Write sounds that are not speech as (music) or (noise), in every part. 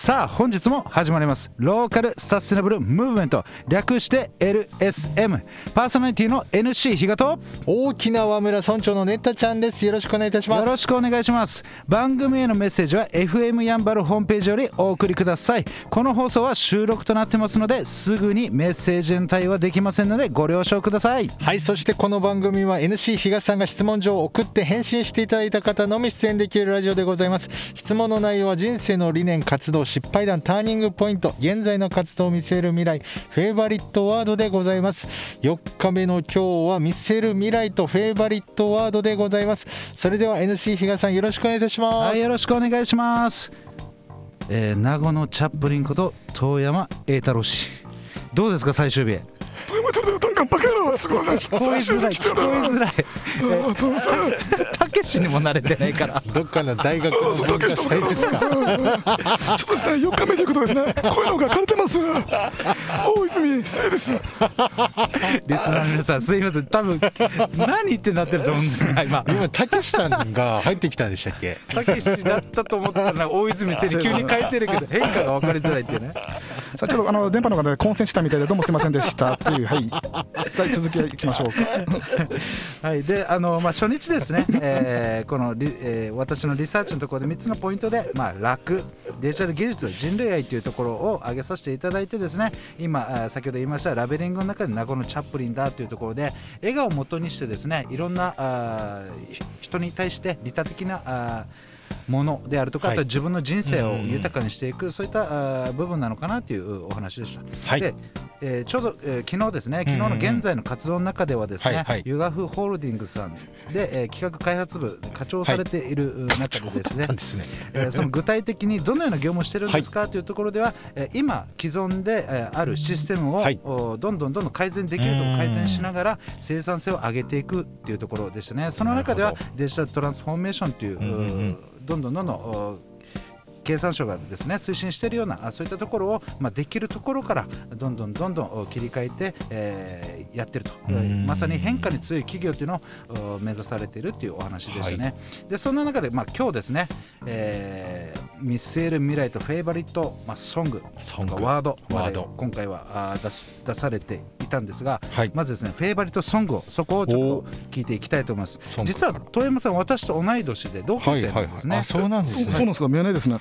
さあ本日も始まります。ローカルサステナブルムーブメント。略して LSM パーソナリティの NC 比嘉と沖縄村村長のネッタちゃんです。よろしくお願いいたします。よろしくお願いします。番組へのメッセージは FM やんばるホームページよりお送りください。この放送は収録となってますのですぐにメッセージへの対応はできませんのでご了承ください。はいそしてこの番組は NC 比嘉さんが質問状を送って返信していただいた方のみ出演できるラジオでございます。質問の内容は人生の理念活動失敗談ターニングポイント。現在の活動を見せる未来フェイバリットワードでございます。4日目の今日は見せる未来とフェイバリットワードでございます。それでは NC 比嘉さんよろしくお願いいたします。はいよろしくお願いします。えー、名護のチャップリンこと遠山栄太郎氏。どうですか最終日バカ野郎すごい聞こえづらい聞こえづらいたけしにも慣れてないから。どっかの大学の文化祭ですか。ちょっとですね4日目ということですね。声の方が枯れてます。大泉失礼です。リスナーの皆さんすいません。多分何ってなってると思うんですが今。今たけしさんが入ってきたんでしたっけ？たけしだったと思ったら大泉せい急に変えてるけど変化が分かりづらいっていうねさあちょっとあの電波の方で混戦したみたいでどうもすみませんでした。(laughs) っていうはい。さあ続きいきましょうか。(laughs) はい。であのまあ初日ですね、(laughs) えー、このリ、えー、私のリサーチのところで3つのポイントでまあ楽。デジタル技術人類愛というところを挙げさせていただいてですね。今先ほど言いましたラベリングの中で名護のチャップリンだというところで笑顔をもとにしてですねいろんなあ人に対して利他的なあものであるとか、はい、あとは自分の人生を豊かにしていく、そういった部分なのかなというお話でした。はい、でえー、ちょうど、えー、昨日ですね、昨日の現在の活動の中ではですね、ユガフホールディングスさんで、えー、企画開発部課長されてい。る中でですね、はい、えー、その具体的にどのような業務をしてるんですか、というところでは、えー、今既存で、えー、あるシステムを、はい、どんどんどんどん改善できると改善しながら生産性を上げていくっていうところでしたね。その中ではデジタルトランスフォーメーションという、どんどんどんどん経産省がですね推進しているようなそういったところを、まあ、できるところからどんどんどんどん切り替えて、えー、やってると。まさに変化に強い企業というのを目指されているというお話でしたね、はい、でそんな中で、まあ、今日ですね、えー、見据える未来とフェイバリット、まあ、ソングソングワードワード。今回は出し出されていたんですが、はい、まずですねフェイバリットソングをそこをちょっと聞いていきたいと思います。実は遠山さん私と同い年で同級生なんですね、はいはいはい、そうなんですね。そう。なんですか。見えないですね。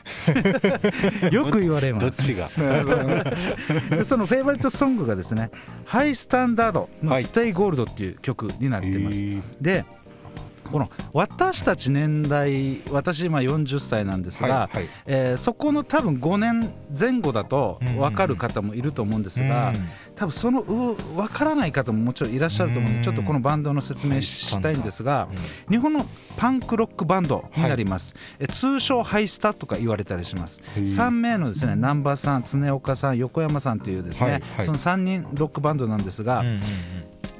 (laughs) よく言われます。どっちが？(laughs) その favorite song がですね、ハイスタンダードの Stay Gold っていう曲になってます。はい、で、この私たち年代私今40歳なんですが、はいはい、えー、そこの多分5年前後だと分かる方もいると思うんですが、多分その分からない方ももちろんいらっしゃると思うのでちょっとこのバンドの説明したいんですが、日本のパンクロックバンドになります、はい、通称ハイスタとか言われたりします。3名のですね南波さん常岡さん横山さんというですね、はいはい、その3人ロックバンドなんですが、うんうんうん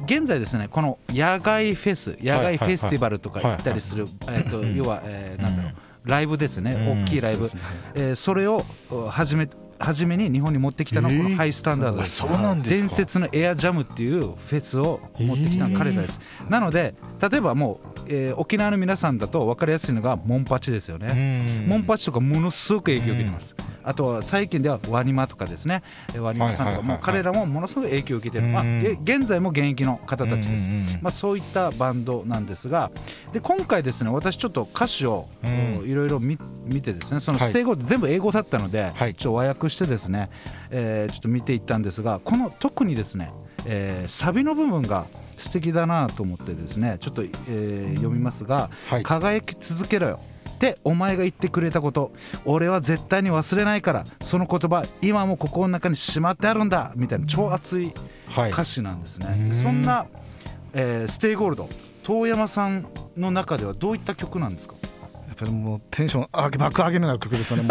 現在ですねこの野外フェス野外フェスティバルとか行ったりする、えっと要は、えー、なんだろうライブですね。大きいライブ、うえそれを始め初めに日本に持ってきたのはこのハイスタンダードです,、伝説のエアジャムっていうフェスを持ってきた彼らです、なので例えばもう、えー、沖縄の皆さんだと分かりやすいのがモンパチですよね。モンパチとかものすごく影響を受けてますあとは最近ではワニマとかですね。ワニマさんとかも彼らもものすごく影響を受けてる、まあ、現在も現役の方たちです、まあ、そういったバンドなんですが。で今回ですね私ちょっと歌詞をいろいろ見てですねそのステイゴ全部英語だったので、ちょっと和訳してですね、えー、ちょっと見ていったんですがこの特にですね、えー、サビの部分が素敵だなと思ってですねちょっと、えー、読みますが、はい、輝き続けろよってお前が言ってくれたこと。俺は絶対に忘れないから。その言葉今も心の中にしまってあるんだ。みたいな。超熱い歌詞なんですね、はい、そんな、えー、 Stay Gold。遠山さんの中ではどういった曲なんですか？ぱりもうテンション上げ爆上げになる曲ですよね。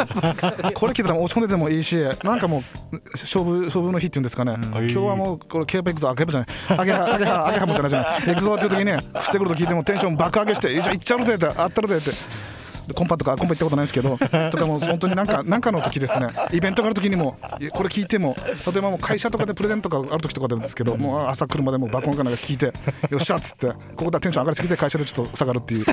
これ聞いたら落ち込んでてもいいしなんかもう勝負勝負の日っていうんですかね、うん、今日はもうこれケープエクゾあケープじゃない。上げは上げは上げはみたいなじゃない。エクゾっていう時にねステクルと聞いてもテンション爆上げしてじゃあいっちゃうでってあったるでってコンパとかコンパ行ったことないですけど (laughs) とかも本当になんかなんかの時ですね。イベントがある時にもこれ聞いても例えばもう会社とかでプレゼントがある時とかでもですけどもう朝来るまでもう爆音かなんか聞いて (laughs) よっしゃっつってここでテンション上がりすぎて会社でちょっと下がるっていう。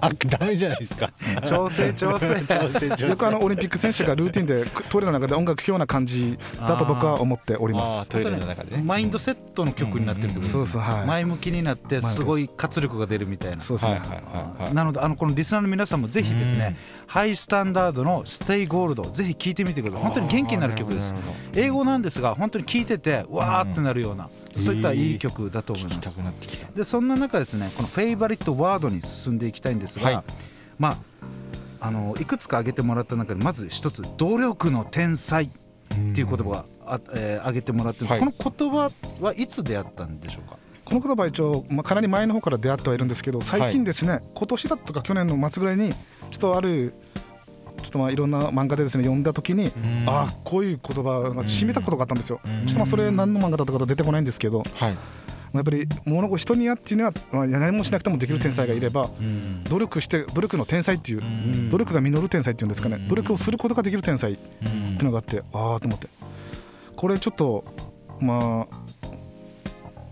あダメじゃないですか。調整調整。調整。(laughs) 調整よくあのオリンピック選手がルーティンでトイレの中で音楽聴くような感じだと僕は思っております。トイレの中で、ね、マインドセットの曲になってるってことです、うん。うん、そうそうはい、前向きになってすごい活力が出るみたいな。そうですね、なのであのこのリスナーの皆さんもぜひですね、 Hi-STANDARD の「 Stay Gold」ぜひ聴いてみてください。本当に元気になる曲です。英語なんですが本当に聴いててわーってなるような、そういったいい曲だと思います。でそんな中ですねこのフェイバリットワードに進んでいきたいんですが、はい、まああのいくつか挙げてもらった中でまず一つ「努力の天才」っていう言葉があ、えー、挙げてもらってるんです、はい、この言葉はいつ出会ったんでしょうか？この言葉は一応、まあ、かなり前の方から出会ってはいるんですけど最近ですね、はい、今年だとか去年の末ぐらいにちょっとあるちょっとまあいろんな漫画でですね読んだ時に、ああこういう言葉が染みたことがあったんですよ、ちょっとまあそれ何の漫画だったか出てこないんですけど、はい、やっぱり物事人にやっていうのは、まあ、何もしなくてもできる天才がいれば、努力して努力の天才っていう、努力が実る天才っていうんですかね、努力をすることができる天才っていうのがあってああと思って。これちょっとまあ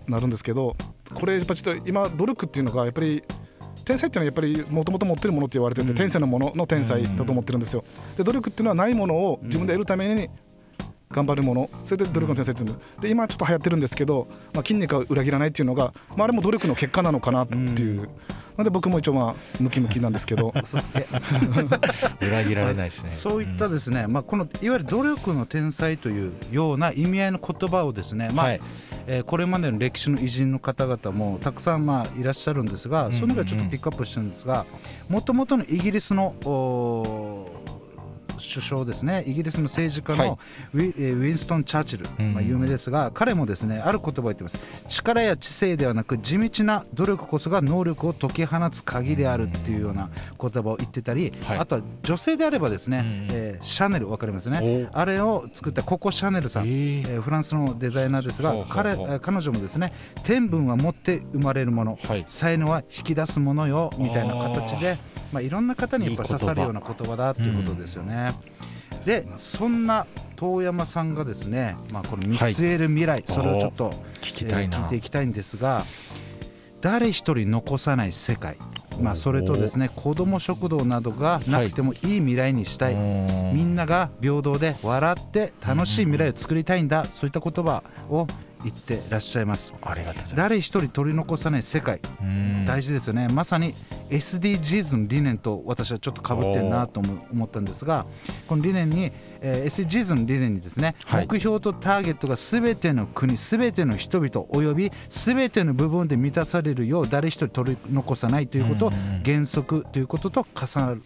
なるんですけどこれやっぱちょっと今努力っていうのがやっぱり天才っていうのはやっぱりもともと持ってるものって言われてて、天才のものの天才だと思ってるんですよ。で努力っていうのはないものを自分で得るために頑張るもの。それで努力の天才っていうので今ちょっと流行ってるんですけど、まあ、筋肉は裏切らないっていうのが、まあ、あれも努力の結果なのかなっていう。なんで僕も一応まあムキムキなんですけど。(laughs) (laughs) 裏切られないですね。そういったですね、まあ、このいわゆる努力の天才というような意味合いの言葉をですね、まあ、はい、えー、これまでの歴史の偉人の方々もたくさんまあいらっしゃるんですが、その中でちょっとピックアップしてるんですがもともとのイギリスの首相ですね。イギリスの政治家のウィ,、ウィンストン・チャーチル、まあ、有名ですが、彼もですねある言葉を言ってます力や知性ではなく地道な努力こそが能力を解き放つ鍵であるっていうような言葉を言ってたり、あとは女性であればですね、えー、シャネル分かりますね。あれを作ったココ・シャネルさん、えー、フランスのデザイナーですが彼彼女もですね天分は持って生まれるもの、才能は引き出すものよみたいな形でまあ、いろんな方にやっぱ刺さるような言葉だということですよね。うん、でそんな遠山さんがですね、まあ、この見据える未来、はい、それをちょっと聞きたい、えー、聞いていきたいんですが誰一人残さない世界、まあ、それとですね子ども食堂などがなくてもいい未来にしたい、はい、みんなが平等で笑って楽しい未来を作りたいんだ、そういった言葉を言ってらっしゃいます。誰一人取り残さない世界。大事ですよね。まさに SDGs の理念と私はちょっとかぶってるなと思ったんですがこの理念に、えー、SDGs の理念にですね、はい、目標とターゲットがすべての国すべての人々およびすべての部分で満たされるよう誰一人取り残さないということ原則ということと重なる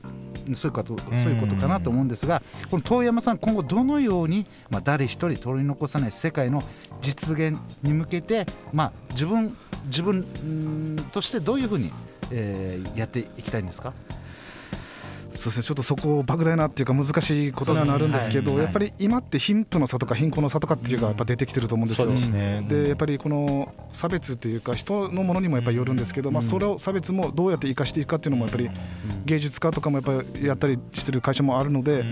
そういうことそういうことかなと思うんですがこの遠山さん今後どのように、まあ、誰一人取り残さない世界の実現に向けて、まあ、自分自分としてどういうふうに、えー、やっていきたいんですか？そうですねちょっとそこ莫大なっていうか難しいことにはなるんですけど、はい、やっぱり今って貧富の差とか貧困の差とかっていうかやっぱ出てきてると思うんですよ。で、ね、やっぱりこの差別というか人のものにもやっぱりよるんですけど、まあそれを差別もどうやって生かしていくかっていうのもやっぱり芸術家とかもやっぱりやったりしてる会社もあるので。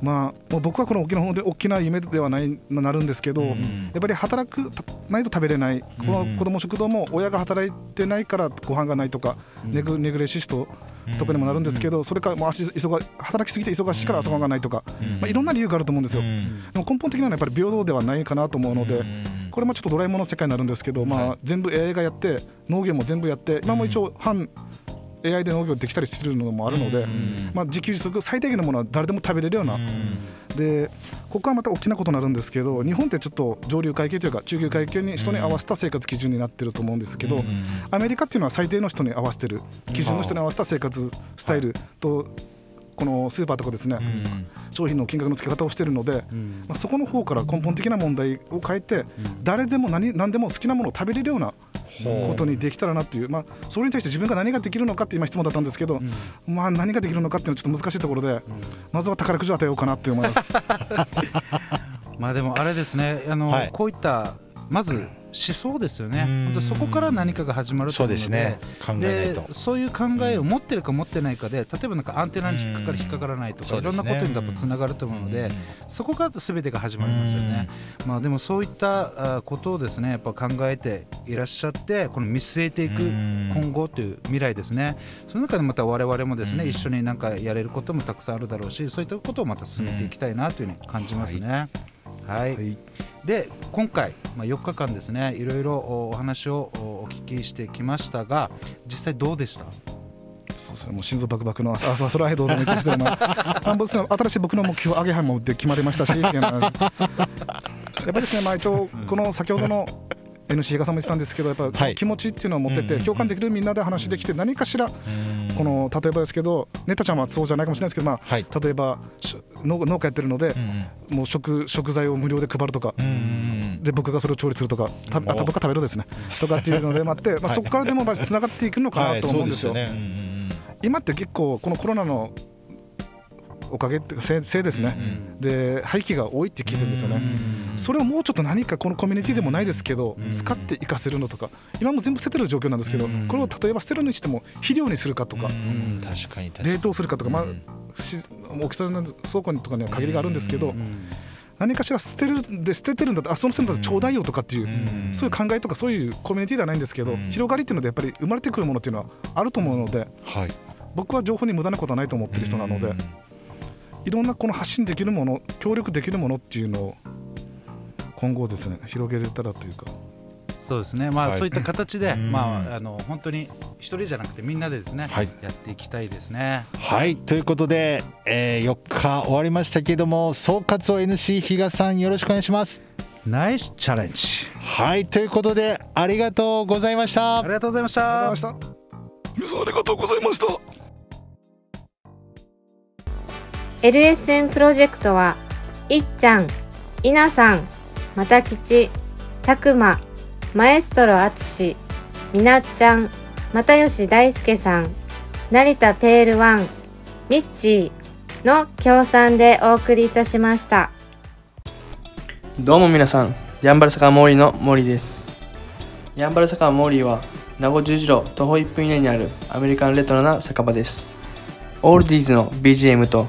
まあ、もう僕はこの沖縄で大きな夢ではないなるんですけど、やっぱり働くないと食べれない、この子ども食堂も親が働いてないからご飯がないとか、ネグネグレシストとかにもなるんですけど、それからもう足忙働きすぎて忙しいから朝ごはんがないとか、まあ、いろんな理由があると思うんですよ、でも根本的なのはやっぱり平等ではないかなと思うので、これもちょっとドラえもんの世界になるんですけど、まあ、全部 AI がやって農業も全部やって今も一応半 AI で農業できたりするのもあるので、まあ、自給自足最低限のものは誰でも食べれるような、でここはまた大きなことになるんですけど日本ってちょっと上流階級というか中級階級に人に合わせた生活基準になってると思うんですけど、アメリカっていうのは最低の人に合わせてる。基準の人に合わせた生活スタイルとこのスーパーとかですね、うん、商品の金額の付け方をしているので、うん、まあ、そこの方から根本的な問題を変えて、うん、誰でも何何でも好きなものを食べれるようなことにできたらなっていう、まあ、それに対して自分が何ができるのかって今質問だったんですけど、まあ、何ができるのかっていうのはちょっと難しいところで、まずは宝くじを当てようかなって思います。(laughs) まあでもあれですねあの、はい、こういったまず想ですよね。本当そこから何かが始まると思うので。そうね。考えそういう考えを持ってるか持ってないかで例えばなんかアンテナに引っかかる引っかからないとか、いろんなことに多分つながると思うので、そこから全てが始まりますよね、まあ、でもそういったことをですねやっぱ考えていらっしゃってこの見据えていく今後という未来ですね。その中でまた我々もですね一緒になんかやれることもたくさんあるだろうしそういったことをまた進めていきたいなというふうに感じますね。はい、はいで今回、まあ、4日間ですねいろいろお話をお聞きしてきましたが実際どうでした？そうですね、もう心臓バクバクの朝朝それはどうでもいいとして、ま (laughs) あ、新しい僕の目標、上げ半もで決まりましたし、やっぱりですね、まあ、一応、この先ほどの NC がさんも言ってたんですけど、やっぱ気持ちっていうのを持ってて、共感できるみんなで話できて、何かしら、この例えばですけど、ネタちゃんはそうじゃないかもしれないですけど、まあ例えば農農家やってるので、もう食食材を無料で配るとか、で僕がそれを調理するとか、た僕が食べるですね、とかっていうので (laughs) もあって、まあ、そこからでもつながっていくのかなと思うんですよ。今って結構このコロナのおかげっていうかせせいですね、うん、で廃棄が多いって聞いてるんですよね、それをもうちょっと何かこのコミュニティでもないですけど、使って生かせるのとか今も全部捨ててる状況なんですけど、これを例えば捨てるにしても肥料にするかとか,、確かに冷凍するかとか、まあ、大きさの倉庫とかには限りがあるんですけど、何かしら捨てるで捨ててるんだっあその捨てるんだったらちょうだいよとかっていう、そういう考えとかそういうコミュニティではないんですけど、広がりっていうのでやっぱり生まれてくるものっていうのはあると思うので、はい、僕は情報に無駄なことはないと思ってる人なので。いろんなこの発信できるもの協力できるものっていうのを今後ですね広げれたらというか。そうですね、まあ、はい、そういった形で、まあ、あの本当に一人じゃなくてみんなでですね、はい、やっていきたいですね。はい。ということで、えー、4日終わりましたけれども総括を NC 比嘉さんよろしくお願いします。ナイスチャレンジ。はい。ということでありがとうございました。ありがとうございました。皆さんありがとうございました LSN プロジェクトはいっちゃん、いなさん、またきち、たくま、マエストロあつし、みなっちゃん、又吉大輔さん、成田ペールワン、ミッチーの協賛でお送りいたしました。どうも皆さん、やんばる坂モーリーの森です。やんばる坂モーリーは、名護十字路徒歩1分以内にあるアメリカンレトロな酒場です。オールディーズの BGM と